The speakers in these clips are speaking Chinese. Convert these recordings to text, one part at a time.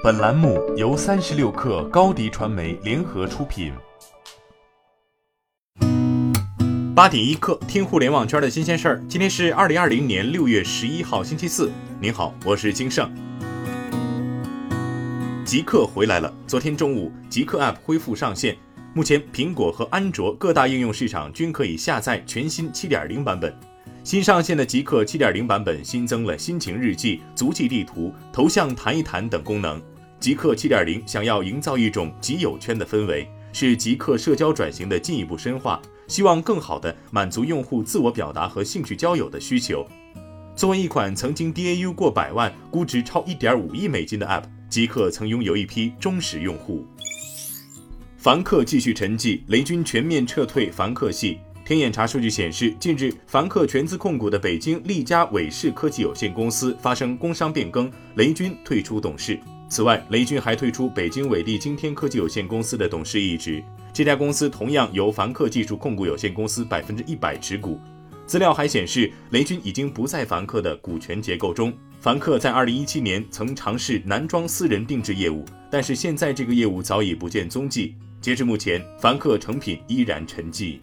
本栏目由三十六氪高低传媒联合出品。八点一刻，听互联网圈的新鲜事儿。今天是二零二零年六月十一号，星期四。您好，我是金盛。极客回来了。昨天中午，极客 App 恢复上线，目前苹果和安卓各大应用市场均可以下载全新七点零版本。新上线的极客7.0版本新增了心情日记、足迹地图、头像弹一弹等功能。极客7.0想要营造一种极友圈的氛围，是极客社交转型的进一步深化，希望更好地满足用户自我表达和兴趣交友的需求。作为一款曾经 DAU 过百万、估值超1.5亿美金的 App，极客曾拥有一批忠实用户。凡客继续沉寂，雷军全面撤退凡客系。天眼查数据显示，近日凡客全资控股的北京利嘉伟视科技有限公司发生工商变更，雷军退出董事。此外，雷军还退出北京伟力今天科技有限公司的董事一职。这家公司同样由凡客技术控股有限公司百分之一百持股。资料还显示，雷军已经不在凡客的股权结构中。凡客在二零一七年曾尝试男装私人定制业务，但是现在这个业务早已不见踪迹。截至目前，凡客成品依然沉寂。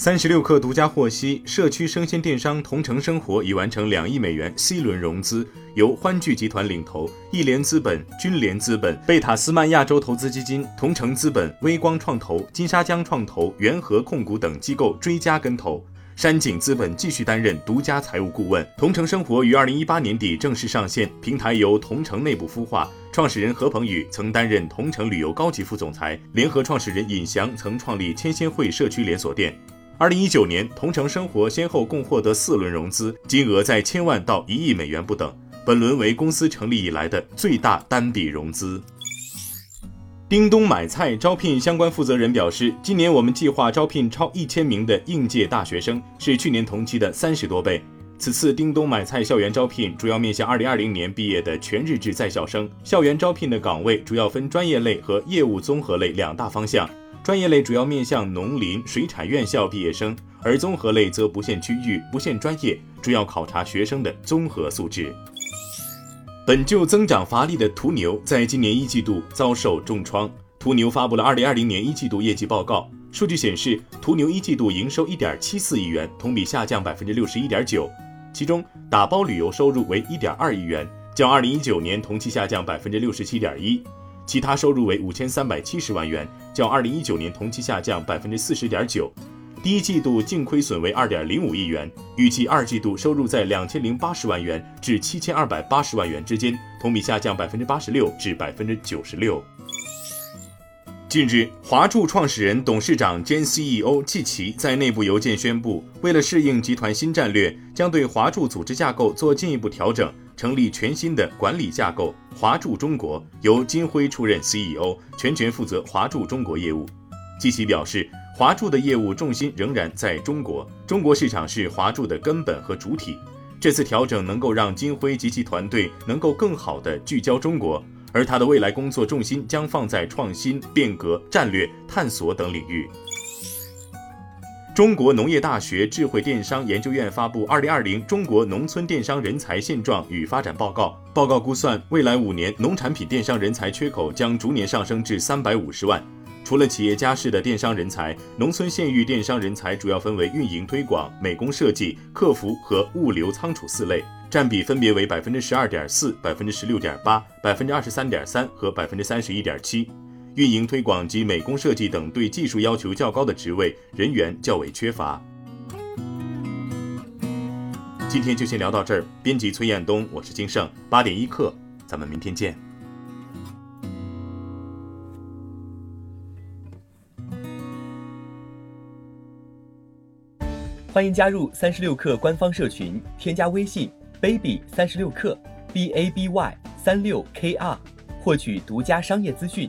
三十六氪独家获悉，社区生鲜电商同城生活已完成两亿美元 C 轮融资，由欢聚集团领投，亿联资本、君联资本、贝塔斯曼亚洲投资基金、同城资本、微光创投、金沙江创投、元和控股等机构追加跟投，山景资本继续担任独家财务顾问。同城生活于二零一八年底正式上线，平台由同城内部孵化，创始人何鹏宇曾担任同城旅游高级副总裁，联合创始人尹翔曾创立千仙汇社区连锁店。二零一九年，同城生活先后共获得四轮融资，金额在千万到一亿美元不等。本轮为公司成立以来的最大单笔融资。叮咚买菜招聘相关负责人表示，今年我们计划招聘超一千名的应届大学生，是去年同期的三十多倍。此次叮咚买菜校园招聘主要面向二零二零年毕业的全日制在校生。校园招聘的岗位主要分专业类和业务综合类两大方向。专业类主要面向农林水产院校毕业生，而综合类则不限区域、不限专业，主要考察学生的综合素质。本就增长乏力的途牛，在今年一季度遭受重创。途牛发布了二零二零年一季度业绩报告，数据显示，途牛一季度营收一点七四亿元，同比下降百分之六十一点九，其中打包旅游收入为一点二亿元，较二零一九年同期下降百分之六十七点一。其他收入为五千三百七十万元，较二零一九年同期下降百分之四十点九。第一季度净亏损为二点零五亿元，预计二季度收入在两千零八十万元至七千二百八十万元之间，同比下降百分之八十六至百分之九十六。近日，华住创始人、董事长兼 CEO 季琦在内部邮件宣布，为了适应集团新战略，将对华住组织架构做进一步调整。成立全新的管理架构，华住中国由金辉出任 CEO，全权负责华住中国业务。季琦表示，华住的业务重心仍然在中国，中国市场是华住的根本和主体。这次调整能够让金辉及其团队能够更好地聚焦中国，而他的未来工作重心将放在创新、变革、战略、探索等领域。中国农业大学智慧电商研究院发布《二零二零中国农村电商人才现状与发展报告》。报告估算，未来五年农产品电商人才缺口将逐年上升至三百五十万。除了企业家式的电商人才，农村县域电商人才主要分为运营推广、美工设计、客服和物流仓储四类，占比分别为百分之十二点四、百分之十六点八、百分之二十三点三和百分之三十一点七。运营推广及美工设计等对技术要求较高的职位人员较为缺乏。今天就先聊到这儿。编辑崔彦东，我是金盛，八点一刻，咱们明天见。欢迎加入三十六氪官方社群，添加微信 baby 三十六氪 b a b y 三六 k r，获取独家商业资讯。